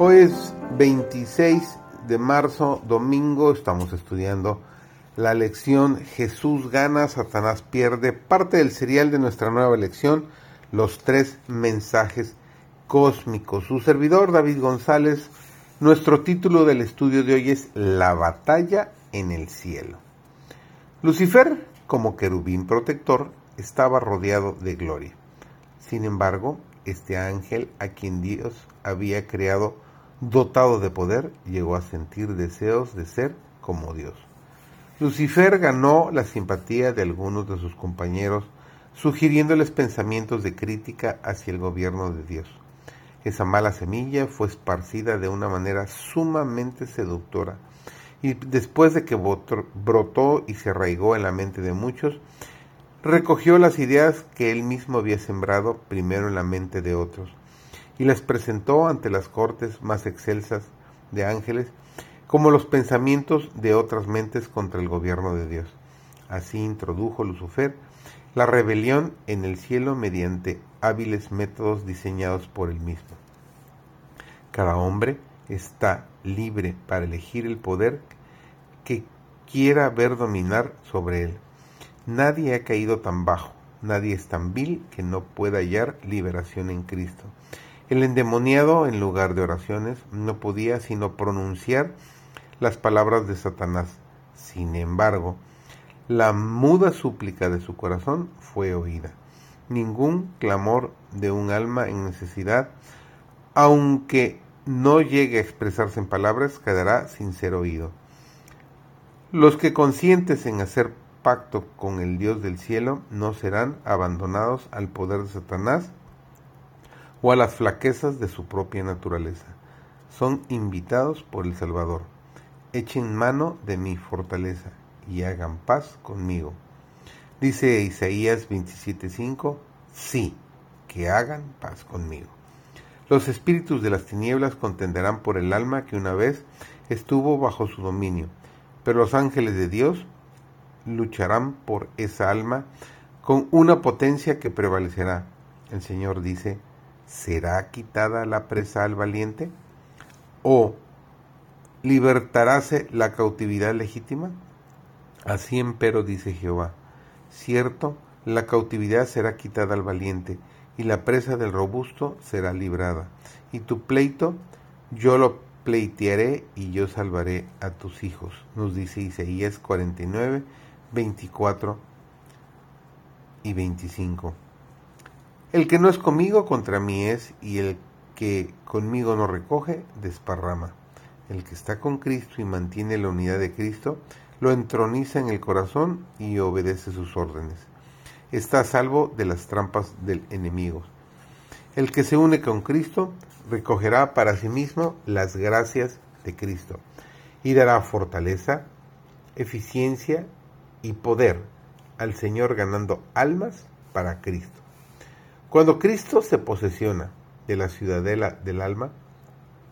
Hoy es 26 de marzo, domingo, estamos estudiando la lección Jesús gana, Satanás pierde, parte del serial de nuestra nueva lección, los tres mensajes cósmicos. Su servidor David González, nuestro título del estudio de hoy es La batalla en el cielo. Lucifer, como querubín protector, estaba rodeado de gloria. Sin embargo, este ángel a quien Dios había creado dotado de poder, llegó a sentir deseos de ser como Dios. Lucifer ganó la simpatía de algunos de sus compañeros, sugiriéndoles pensamientos de crítica hacia el gobierno de Dios. Esa mala semilla fue esparcida de una manera sumamente seductora, y después de que brotó y se arraigó en la mente de muchos, recogió las ideas que él mismo había sembrado primero en la mente de otros y las presentó ante las cortes más excelsas de ángeles como los pensamientos de otras mentes contra el gobierno de Dios. Así introdujo Lucifer la rebelión en el cielo mediante hábiles métodos diseñados por él mismo. Cada hombre está libre para elegir el poder que quiera ver dominar sobre él. Nadie ha caído tan bajo, nadie es tan vil que no pueda hallar liberación en Cristo. El endemoniado, en lugar de oraciones, no podía sino pronunciar las palabras de Satanás. Sin embargo, la muda súplica de su corazón fue oída. Ningún clamor de un alma en necesidad, aunque no llegue a expresarse en palabras, quedará sin ser oído. Los que consientes en hacer pacto con el Dios del cielo no serán abandonados al poder de Satanás o a las flaquezas de su propia naturaleza. Son invitados por el Salvador. Echen mano de mi fortaleza y hagan paz conmigo. Dice Isaías 27:5, sí, que hagan paz conmigo. Los espíritus de las tinieblas contenderán por el alma que una vez estuvo bajo su dominio, pero los ángeles de Dios lucharán por esa alma con una potencia que prevalecerá. El Señor dice, ¿será quitada la presa al valiente? ¿O libertaráse la cautividad legítima? Así empero dice Jehová, cierto, la cautividad será quitada al valiente, y la presa del robusto será librada, y tu pleito yo lo pleitearé y yo salvaré a tus hijos, nos dice Isaías 49, 24 y 25. El que no es conmigo contra mí es, y el que conmigo no recoge, desparrama. El que está con Cristo y mantiene la unidad de Cristo, lo entroniza en el corazón y obedece sus órdenes. Está salvo de las trampas del enemigo. El que se une con Cristo recogerá para sí mismo las gracias de Cristo y dará fortaleza, eficiencia y poder al Señor ganando almas para Cristo. Cuando Cristo se posesiona de la ciudadela del alma,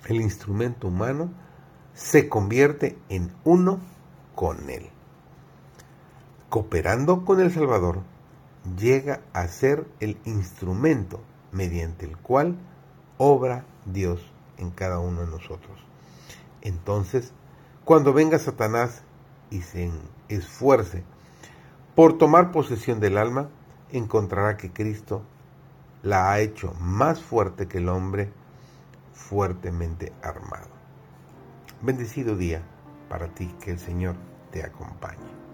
el instrumento humano se convierte en uno con Él. Cooperando con el Salvador, llega a ser el instrumento mediante el cual obra Dios en cada uno de nosotros. Entonces, cuando venga Satanás y se esfuerce por tomar posesión del alma, encontrará que Cristo la ha hecho más fuerte que el hombre fuertemente armado. Bendecido día para ti, que el Señor te acompañe.